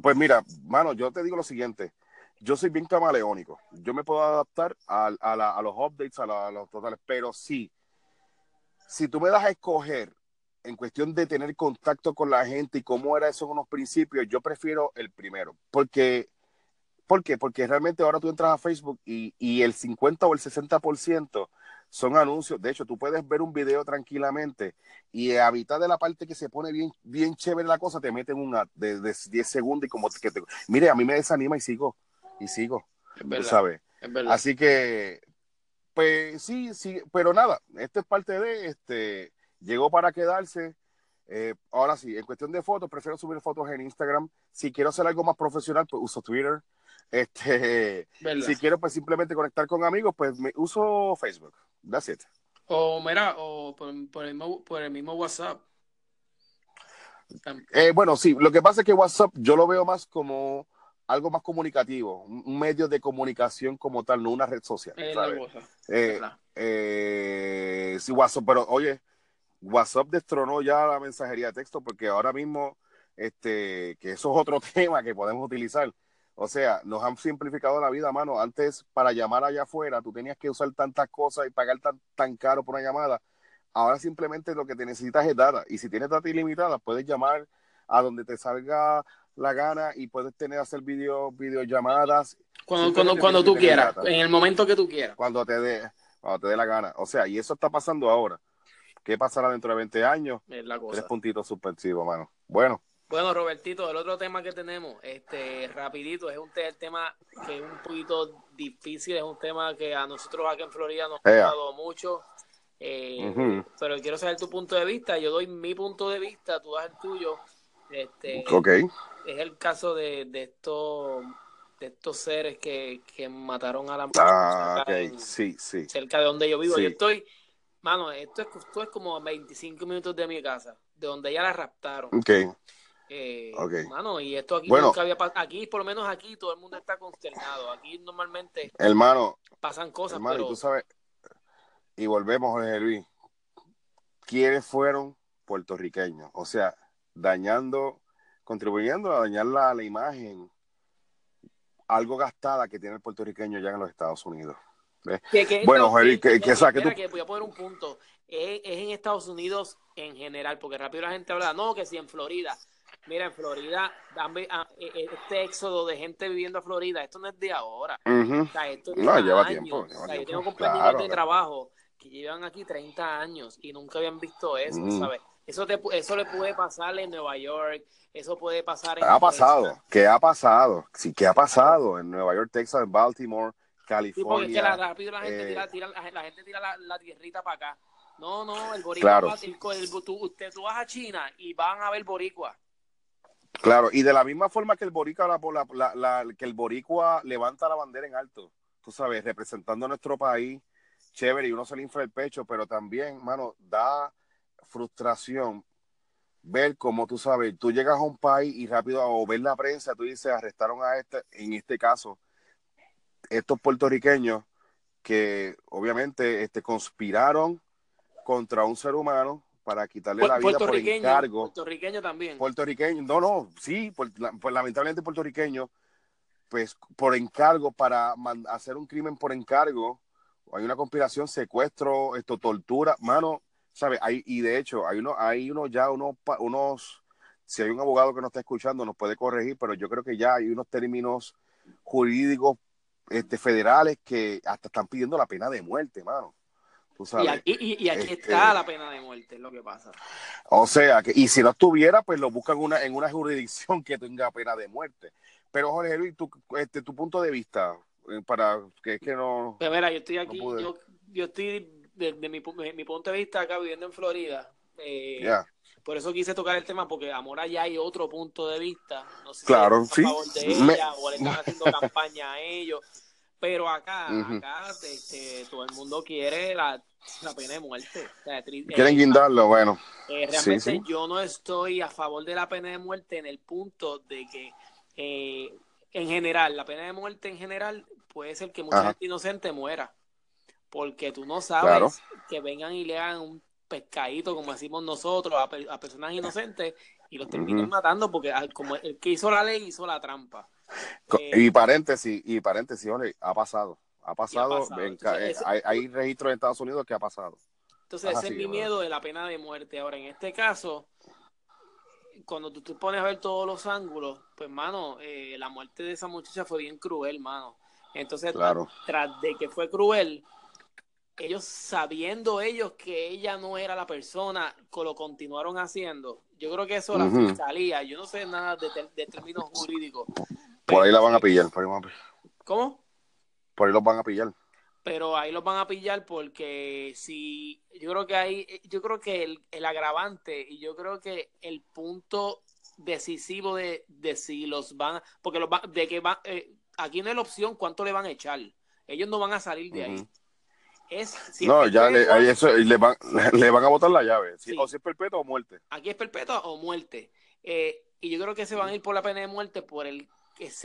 Pues mira, mano, yo te digo lo siguiente. Yo soy bien camaleónico. Yo me puedo adaptar a, a, a los updates, a, a los totales, pero sí, si tú me das a escoger en cuestión de tener contacto con la gente y cómo era eso en unos principios, yo prefiero el primero. Porque, ¿Por qué? Porque realmente ahora tú entras a Facebook y, y el 50 o el 60% son anuncios. De hecho, tú puedes ver un video tranquilamente y a mitad de la parte que se pone bien, bien chévere la cosa, te meten un de, de 10 segundos y como que te... Mire, a mí me desanima y sigo, y sigo. Es ¿sabes? Así que, pues sí, sí, pero nada, esto es parte de este llegó para quedarse. Eh, ahora sí, en cuestión de fotos, prefiero subir fotos en Instagram. Si quiero hacer algo más profesional, pues uso Twitter. Este, si quiero pues simplemente conectar con amigos, pues me uso Facebook. That's it. O mira, o por, el, mismo, por el mismo WhatsApp. Eh, bueno, sí, lo que pasa es que WhatsApp yo lo veo más como algo más comunicativo, un medio de comunicación como tal, no una red social. Eh, eh, sí, WhatsApp, pero oye, WhatsApp destronó ya la mensajería de texto porque ahora mismo, este, que eso es otro tema que podemos utilizar. O sea, nos han simplificado la vida, mano. Antes, para llamar allá afuera, tú tenías que usar tantas cosas y pagar tan, tan caro por una llamada. Ahora simplemente lo que te necesitas es data. Y si tienes data ilimitada, puedes llamar a donde te salga la gana y puedes tener hacer video, videollamadas. Cuando, cuando, cuando tú quieras, en el momento que tú quieras. Cuando te dé, cuando te dé la gana. O sea, y eso está pasando ahora. ¿Qué pasará dentro de 20 años? Es la cosa. Tres puntitos suspensivos, mano. Bueno. Bueno, Robertito, el otro tema que tenemos, este, rapidito, es un tema que es un poquito difícil, es un tema que a nosotros aquí en Florida nos ha gustado mucho. Eh, pero quiero saber tu punto de vista. Yo doy mi punto de vista, tú das el tuyo. Este, ok. Es el caso de, de estos de estos seres que, mataron a la mujer ah, sí, sí. cerca de donde yo vivo. Yo estoy Mano, esto es, esto es como 25 minutos de mi casa, de donde ya la raptaron. Ok. Eh, Mano, y esto aquí nunca había pasado. Aquí, por lo menos aquí, todo el mundo está consternado. Aquí normalmente hermano, pasan cosas, hermano, pero... y tú sabes, y volvemos, Jorge Luis. ¿Quiénes fueron puertorriqueños? O sea, dañando, contribuyendo a dañar la, la imagen algo gastada que tiene el puertorriqueño ya en los Estados Unidos bueno, Jerry, que, que, que, voy a poner un punto. Es, en Estados Unidos en general, porque rápido la gente habla, no, que si en Florida. Mira, en Florida, ah, e, e, este éxodo de gente viviendo a Florida, esto no es de ahora. o sea, esto no, lleva tiempo. o sea, yo tengo compañeros de trabajo que llevan aquí 30 años y nunca habían visto eso, ¿sabes? Eso, te, eso le puede pasar en Nueva York, eso puede pasar en... Ha pasado, ¿qué ha pasado? Sí, ¿qué ha pasado en Nueva York, Texas, en Baltimore, California? Sí, porque es que la, rápido la gente tira, eh, tira, la, gente tira la, tierrita para acá. No, no, el boricua, claro. tú, usted, tú vas a China y van a ver boricua. Claro, y de la misma forma que el boricua, la, la, que el boricua levanta la bandera en alto, tú sabes, representando a nuestro país, chévere, y uno se le infla el pecho, pero también, mano, da frustración ver cómo tú sabes, tú llegas a un país y rápido o ver la prensa, tú dices, arrestaron a este, en este caso, estos puertorriqueños que obviamente este, conspiraron contra un ser humano para quitarle la vida por encargo. Puertorriqueño también. Puertorriqueño, no, no, sí, pues lamentablemente puertorriqueño, pues por encargo para hacer un crimen por encargo, hay una conspiración, secuestro, esto, tortura, mano, ¿sabes? Hay, y de hecho, hay uno, hay uno ya, unos, unos, si hay un abogado que nos está escuchando, nos puede corregir, pero yo creo que ya hay unos términos jurídicos este, federales que hasta están pidiendo la pena de muerte, mano. Y aquí, y, aquí este, está la pena de muerte, es lo que pasa. O sea, que, y si no estuviera, pues lo buscan una, en una jurisdicción que tenga pena de muerte. Pero Jorge Luis, tu, este, tu punto de vista, eh, para que es que no... Pues mira, yo estoy aquí, yo, yo estoy desde mi, mi, punto de vista acá viviendo en Florida. Eh, por eso quise tocar el tema, porque Amora ya hay otro punto de vista. No sé claro, si a favor de ella o le están haciendo campaña a ellos. Pero acá, acá este, todo el mundo quiere la, la pena de muerte. Quieren guindarlo, bueno. Eh, realmente yo no estoy a favor de la pena de muerte en el punto de que, eh, en general, la pena de muerte en general puede ser que mucha gente inocente muera. Porque tú no sabes que vengan y le hagan un pescadito, como decimos nosotros, a, personas inocentes y los terminen matando porque como el que hizo la ley hizo la trampa. Eh, y paréntesis, y paréntesis, ha pasado. Ha pasado, eh, hay, registros en Estados Unidos que ha pasado. Entonces, ese es mi miedo de la pena de muerte. Ahora, en este caso, cuando tú te pones a ver todos los ángulos, pues, mano, eh, la muerte de esa muchacha fue bien cruel, mano. Entonces, tras de que fue cruel, ellos sabiendo ellos que ella no era la persona, lo continuaron haciendo. Yo creo que eso la fiscalía, yo no sé nada de, términos jurídicos. Por ahí la van a pillar. ¿Cómo? Por ahí los van a pillar. Pero ahí los van a pillar porque si yo creo que hay, yo creo que el, agravante y yo creo que el punto decisivo de, de si los van, porque los de que va, eh, aquí no es la opción cuánto le van a echar. Ellos no van a salir de ahí no, ya le, eso, le, van, le van a botar la llave. O si es perpetua o muerte. Aquí es perpetua o muerte. Eh, y yo creo que se van a ir por la pena de muerte por el,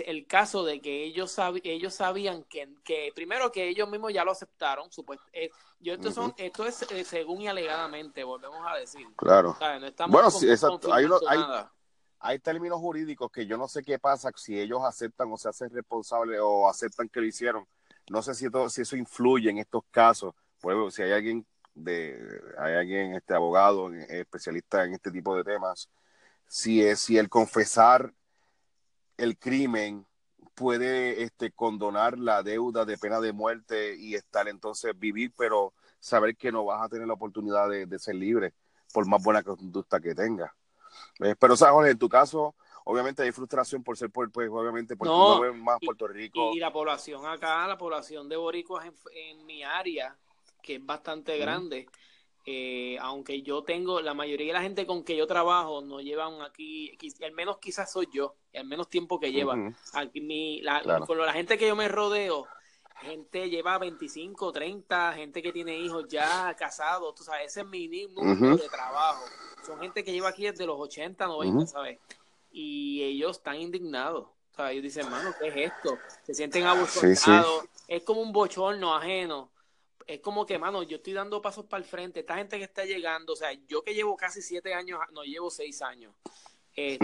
el caso de que ellos, ellos sabían que, que, primero que ellos mismos ya lo aceptaron. Supuesto, eh, yo esto, son, esto es eh, según y alegadamente, volvemos a decir. Claro. bueno, sí, exacto. Hay, hay, hay términos jurídicos que yo no sé qué pasa si ellos aceptan o se hacen responsables o aceptan que lo hicieron no sé si, si eso influye en estos casos. Si hay alguien de, hay alguien, este abogado, especialista en este tipo de temas, si es, si el confesar el crimen puede este, condonar la deuda de pena de muerte y estar entonces vivir, pero saber que no vas a tener la oportunidad de, ser libre por más buena conducta que tengas. Eh, pero, ¿sabes, en tu caso, obviamente hay frustración por ser, pues, obviamente, porque no, no más Puerto Rico. Y, la población acá, la población de boricuas en, mi área, que es bastante grande, eh, aunque yo tengo, la mayoría de la gente con que yo trabajo no llevan aquí, al menos quizás soy yo, al menos tiempo que llevan. Aquí mi, la, Con la gente que yo me rodeo, gente lleva 25, 30, gente que tiene hijos ya casados, tú sabes, ese es mi número de trabajo. Son gente que lleva aquí desde los 80, 90, ¿sabes? Y ellos están indignados. O sea, ellos dicen, mano, ¿qué es esto? Se sienten abusados. Es como un bochorno ajeno. Es como que, mano, yo estoy dando pasos para el frente. Esta gente que está llegando, o sea, yo que llevo casi siete años, no llevo seis años. Eh,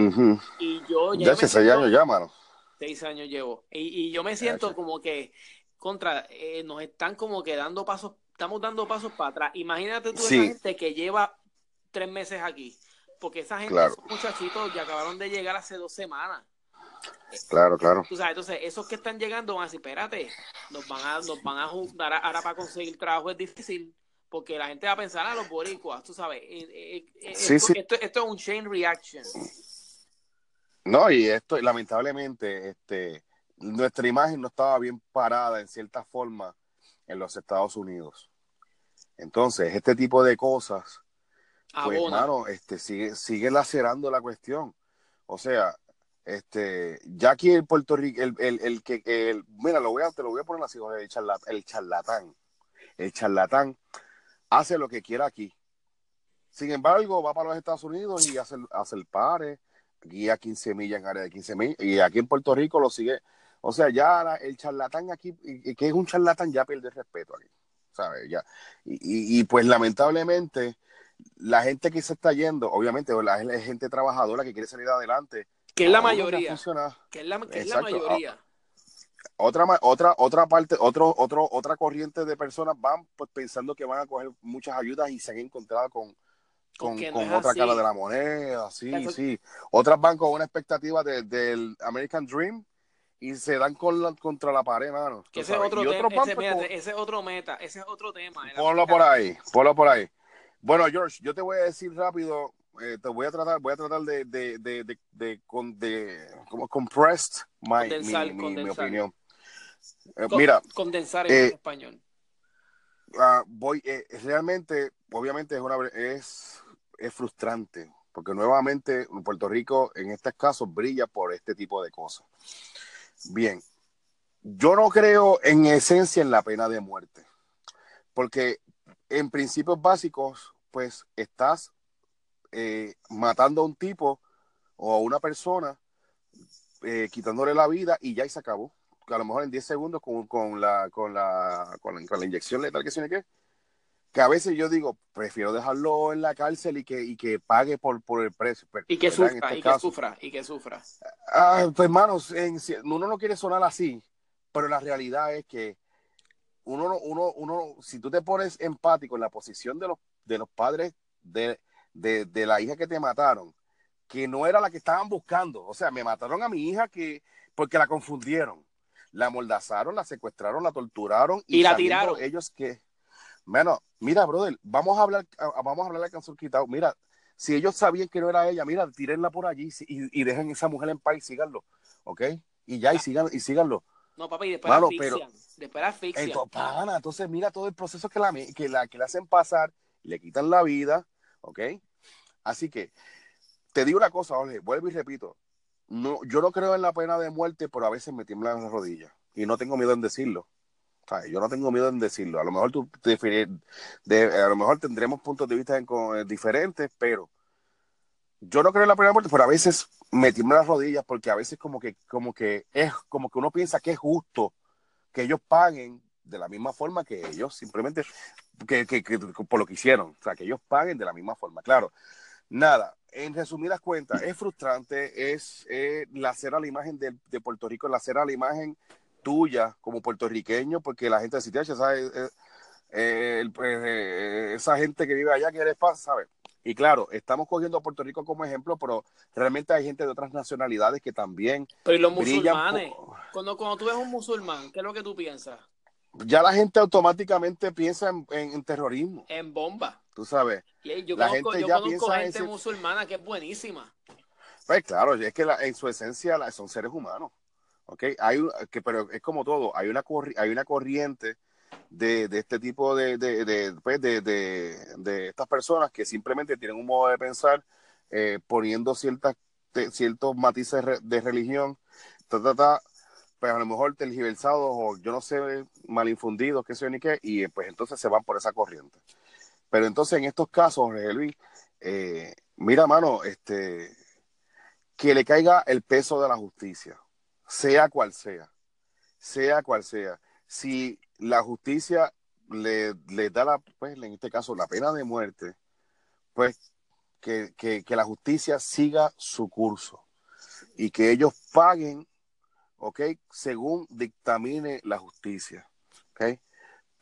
y yo ya. seis años ya, mano. Seis años llevo. Y, yo me siento como que, contra, eh, nos están como que dando pasos, estamos dando pasos para atrás. Imagínate tú esa gente que lleva tres meses aquí porque esa gente, esos muchachitos ya acabaron de llegar hace dos semanas. Claro, claro. Tú sabes, entonces, esos que están llegando van a decir, espérate, nos van a, nos van a juntar ahora para conseguir trabajo es difícil, porque la gente va a pensar a los boricuas, tú sabes. esto, Esto, es un chain reaction. No, y esto, lamentablemente, este, nuestra imagen no estaba bien parada en cierta forma en los Estados Unidos. Entonces, este tipo de cosas, pues, hermano, este, sigue, sigue lacerando la cuestión. O sea, este, ya aquí en Puerto Rico, el, el, el que, el, mira, lo voy a, te lo voy a poner así, el, el charlatán, el charlatán hace lo que quiera aquí. Sin embargo, va para los Estados Unidos y hace, hace el pare, guía 15 millas en área de 15 millas, y aquí en Puerto Rico lo sigue. O sea, ya el charlatán aquí, que es un charlatán, ya pierde respeto aquí, ¿sabes? Ya. Y, y, pues lamentablemente, la gente que se está yendo, obviamente, la gente trabajadora que quiere salir adelante, que es la mayoría. Que es la, mayoría. Otra, otra, otra parte, otro, otro, otra corriente de personas van pues pensando que van a coger muchas ayudas y se han encontrado con, con, otra cara de la moneda, sí, sí. Otras van con una expectativa del American Dream y se dan con contra la pared, mano. ese, es otro ese, ese, es otro meta, ese es otro tema. Ponlo por ahí, ponlo por ahí. Bueno, George, yo te voy a decir rápido eh, te voy a tratar, voy a tratar de, de, de, de, de, de como compressed my, mi, opinión. Eh, mira, condensar en eh, español. Uh, voy, realmente, obviamente es una es, es frustrante, porque nuevamente Puerto Rico en este caso brilla por este tipo de cosas. Bien, yo no creo en esencia en la pena de muerte, porque en principios básicos, pues estás eh, matando a un tipo o a una persona, eh, quitándole la vida y ya y se acabó. Que a lo mejor en 10 segundos con, con, la, con, la, con, la, inyección letal que tiene que que a veces yo digo, prefiero dejarlo en la cárcel y que, y que pague por, por el precio. Y que sufra, este y que sufra, y que sufra. Ah, pues hermanos, uno no quiere sonar así, pero la realidad es que uno, uno, uno, si tú te pones empático en la posición de los, de los padres de, de, la hija que te mataron, que no era la que estaban buscando. O sea, me mataron a mi hija que porque la confundieron. La moldazaron, la secuestraron, la torturaron y, la tiraron. Ellos que, bueno, mira, brother, vamos a hablar, vamos a hablar de canción quitado. Mira, si ellos sabían que no era ella, mira, tírenla por allí y, y dejen esa mujer en paz y síganlo, ¿ok? Y ya, y sigan, y síganlo. No, papi, y después Malo, pero, después asfixian. Entonces, entonces, mira todo el proceso que la, que la que le hacen pasar, le quitan la vida, ¿ok? Así que te digo una cosa, Jorge, vuelvo y repito, no, yo no creo en la pena de muerte, pero a veces me tiemblan las rodillas y no tengo miedo en decirlo. yo no tengo miedo en decirlo. A lo mejor tú de, a lo mejor tendremos puntos de vista eh, diferentes, pero yo no creo en la de muerte, pero a veces me tiemblan las rodillas porque a veces como que, como que es como que uno piensa que es justo que ellos paguen de la misma forma que ellos, simplemente que, por lo que hicieron, o sea, que ellos paguen de la misma forma. Claro, nada, en resumidas cuentas, es frustrante, es eh, lacerar la imagen de, de, Puerto Rico, lacerar la imagen tuya como puertorriqueño, porque la gente de Citiache sabe, eh, eh, pues, eh, esa gente que vive allá que eres paz, ¿sabes? Y claro, estamos cogiendo a Puerto Rico como ejemplo, pero realmente hay gente de otras nacionalidades que también. Pero ¿y los musulmanes? Cuando, cuando tú ves un musulmán, ¿qué es lo que tú piensas? ya la gente automáticamente piensa en, terrorismo. En bomba. Tú sabes. Y yo la conozco, gente, yo conozco gente musulmana que es buenísima. Pues claro, es que en su esencia son seres humanos. ¿ok? Hay, que, pero es como todo, hay una, hay una corriente de, este tipo de, de, pues de, estas personas que simplemente tienen un modo de pensar eh, poniendo ciertas, ciertos matices de religión, ta, ta, ta, pues a lo mejor tergiversados o yo no sé, mal infundidos, qué sé ni qué, y pues entonces se van por esa corriente. Pero entonces en estos casos, Jorge eh, mira, mano, este, que le caiga el peso de la justicia, sea cual sea, sea cual sea. Si la justicia le, le da la, pues en este caso, la pena de muerte, pues que, que, que la justicia siga su curso y que ellos paguen ¿ok? Según dictamine la justicia, ¿ok?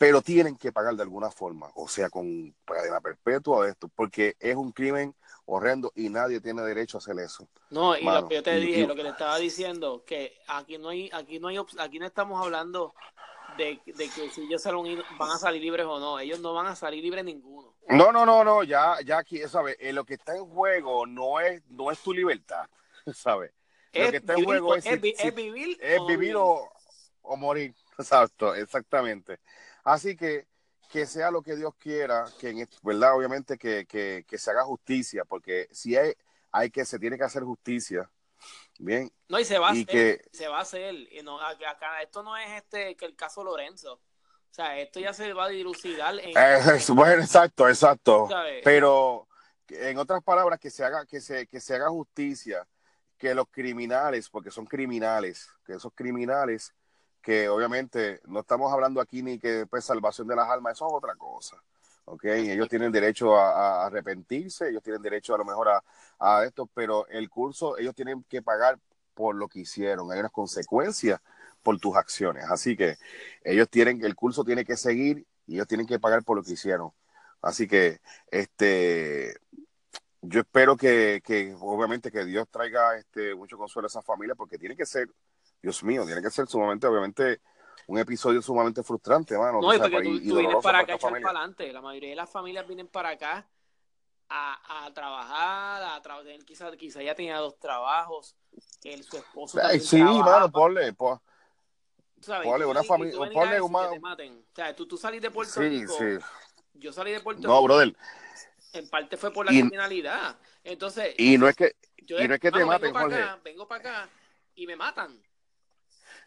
pero tienen que pagar de alguna forma, o sea, con cadena perpetua o esto, porque es un crimen horrendo y nadie tiene derecho a hacer eso. No, y lo que yo te dije, lo que le estaba diciendo, que aquí no hay, aquí no hay, aquí no estamos hablando de, que si ellos van a salir libres o no, ellos no van a salir libres ninguno. No, no, no, no, ya, ya aquí, ¿sabes? Eh, lo que está en juego no es, no es tu libertad, ¿sabes? Lo que está en juego es, vivir, es vivir o, o morir, exacto, exactamente. Así que que sea lo que Dios quiera, que en, verdad, obviamente que, que, que, se haga justicia, porque si hay, hay que, se tiene que hacer justicia, bien. No, y se va a hacer, que, se va a hacer, y no, acá, esto no es este, que el caso Lorenzo, o sea, esto ya se va a dilucidar. En, eh, bueno, exacto, exacto, pero en otras palabras, que se haga, que se, que se haga justicia, que los criminales, porque son criminales, que esos criminales que obviamente no estamos hablando aquí ni que pues salvación de las almas, eso es otra cosa. ¿Ok? Ellos tienen derecho a, arrepentirse, ellos tienen derecho a lo mejor a, esto, pero el curso, ellos tienen que pagar por lo que hicieron, hay unas consecuencias por tus acciones, así que ellos tienen, el curso tiene que seguir y ellos tienen que pagar por lo que hicieron. Así que, este, yo espero que, que obviamente que Dios traiga este mucho consuelo a esa familia porque tiene que ser Dios mío, tiene que ser sumamente, obviamente, un episodio sumamente frustrante, mano. No, y porque tú, vienes para acá para adelante. La mayoría de las familias vienen para acá a, a trabajar, a trabajar, quizás quizá ya tenía dos trabajos, él, su esposo Sí, mano, ponle, pues, ponle una familia, ponle un O sea, tú, tú salís de Puerto Rico, sí. yo salí de Puerto no, Rico. No, brother. En parte fue por la criminalidad. Entonces, y no es que, y no es que te maten, vengo para acá, vengo para acá y me matan.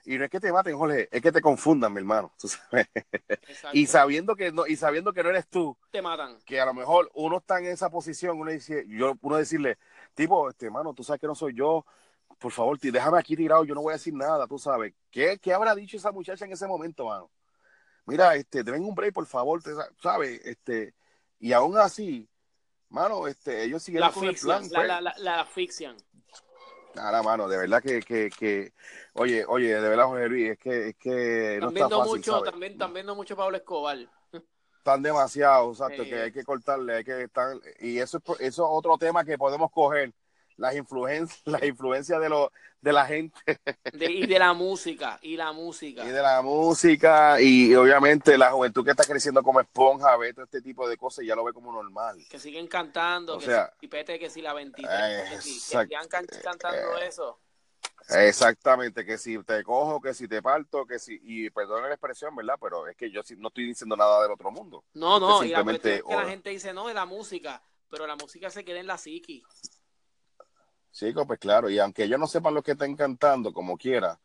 Y no es que te maten, Jorge, es que te confundan, mi hermano. y sabiendo que no, y sabiendo que no eres tú, te matan. Que a lo mejor uno está en esa posición, uno dice, yo, uno decirle, tipo, este hermano, tú sabes que no soy yo, por favor, déjame aquí tirado, yo no voy a decir nada, tú sabes. ¿Qué, qué habrá dicho esa muchacha en ese momento, mano? Mira, este, te ven un break, por favor, te, sabes, este, y aún así, mano, este, ellos con el plan. La, pues. la, la, la asfixian. Nada, mano, de verdad que, que, que, oye, oye, de verdad, José Luis, es que, es que no está fácil, mucho, también, también no mucho Pablo Escobar. Están demasiado, exacto, que hay que cortarle, hay que estar, y eso, eso es otro tema que podemos coger, las influencias, las influencias de lo, de la gente. y de la música, y la música. Y de la música, y, obviamente la juventud que está creciendo como esponja ve todo este tipo de cosas y ya lo ve como normal. Que siguen cantando, que sea, si pete, que si la 23, que si sigan cantando eh, eso. Exactamente, que si te cojo, que si te parto, que si, y perdón la expresión, ¿verdad? Pero es que yo no estoy diciendo nada del otro mundo. No, no, y la que la gente dice, no, de la música, pero la música se queda en la psiqui. Sí, pues claro, y aunque ellos no sepan lo que están cantando, como quiera,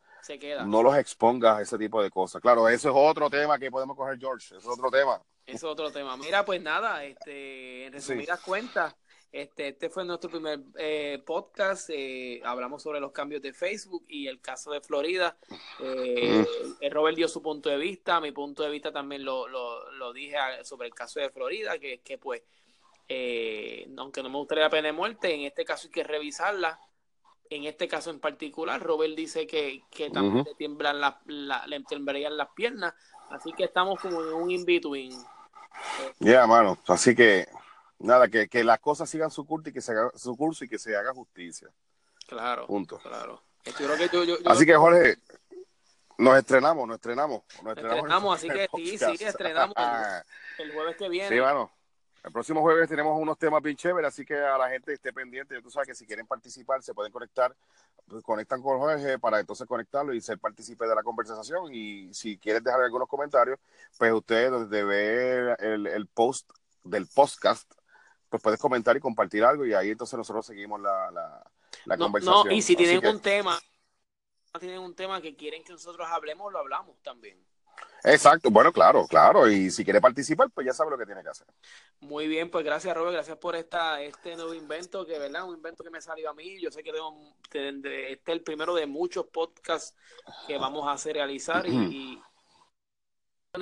no los expongas a ese tipo de cosas. Claro, eso es otro tema que podemos coger, George, es otro tema. Es otro tema. Mira, pues nada, este, en resumidas cuentas, este, este fue nuestro primer eh, podcast. Eh, hablamos sobre los cambios de Facebook y el caso de Florida. Eh, Robert dio su punto de vista, mi punto de vista también lo, lo, lo dije sobre el caso de Florida, que, que pues eh, aunque no me gustaría la pena de muerte, en este caso hay que revisarla. En este caso en particular, Robert dice que, también le tiemblan las, le temblarían las piernas, así que estamos como en un in-between. Ya, mano, así que nada, que, que las cosas sigan su curso y que se haga su curso y que se haga justicia. Claro. Punto. Claro. así que Jorge, nos estrenamos, nos estrenamos. Nos estrenamos, así que sí, sí, estrenamos el, jueves que viene. Sí, mano. El próximo jueves tenemos unos temas bien chéveres, así que a la gente esté pendiente. Tú sabes que si quieren participar, se pueden conectar, pues, conectan con Jorge para entonces conectarlo y ser partícipe de la conversación. Y si quieres dejar algunos comentarios, pues usted desde ver el, post del podcast, pues puedes comentar y compartir algo y ahí entonces nosotros seguimos la, la, conversación. No, y si tienen un tema, tienen un tema que quieren que nosotros hablemos, lo hablamos también. Exacto, bueno, claro, claro. Y si quiere participar, pues ya sabe lo que tiene que hacer. Muy bien, pues gracias, Robert. Gracias por esta, este nuevo invento, que verdad, un invento que me salió a mí. Yo sé que tengo, este es el primero de muchos podcasts que vamos a hacer realizar y,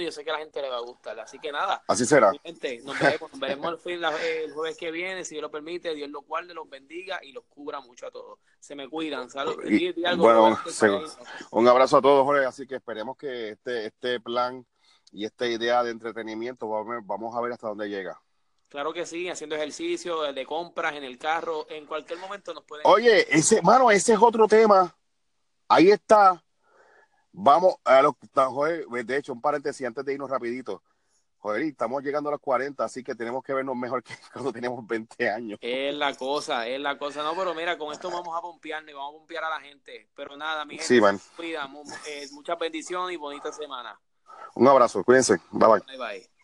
yo sé que a la gente le va a gustar. Así que nada. Así será. nos veremos, nos veremos el, fin, el, jueves que viene, si Dios lo permite. Dios los guarde, los bendiga y los cubra mucho a todos. Se me cuidan. Salud. bueno, un abrazo a todos, Jorge. Así que esperemos que este, este plan y esta idea de entretenimiento, vamos a ver hasta dónde llega. Claro que sí, haciendo ejercicio, de compras en el carro, en cualquier momento nos pueden. Oye, ese, mano, ese es otro tema. Ahí está. Vamos a los. De hecho, un paréntesis antes de irnos rapidito. Joder, estamos llegando a los 40, así que tenemos que vernos mejor que cuando teníamos 20 años. Es la cosa, es la cosa. No, pero mira, con esto vamos a pompearnos, vamos a pompear a la gente. Pero nada, mi gente, sí, man. Cuida, eh, muchas bendiciones y bonita semana. Un abrazo, cuídense. Bye bye. Bye bye.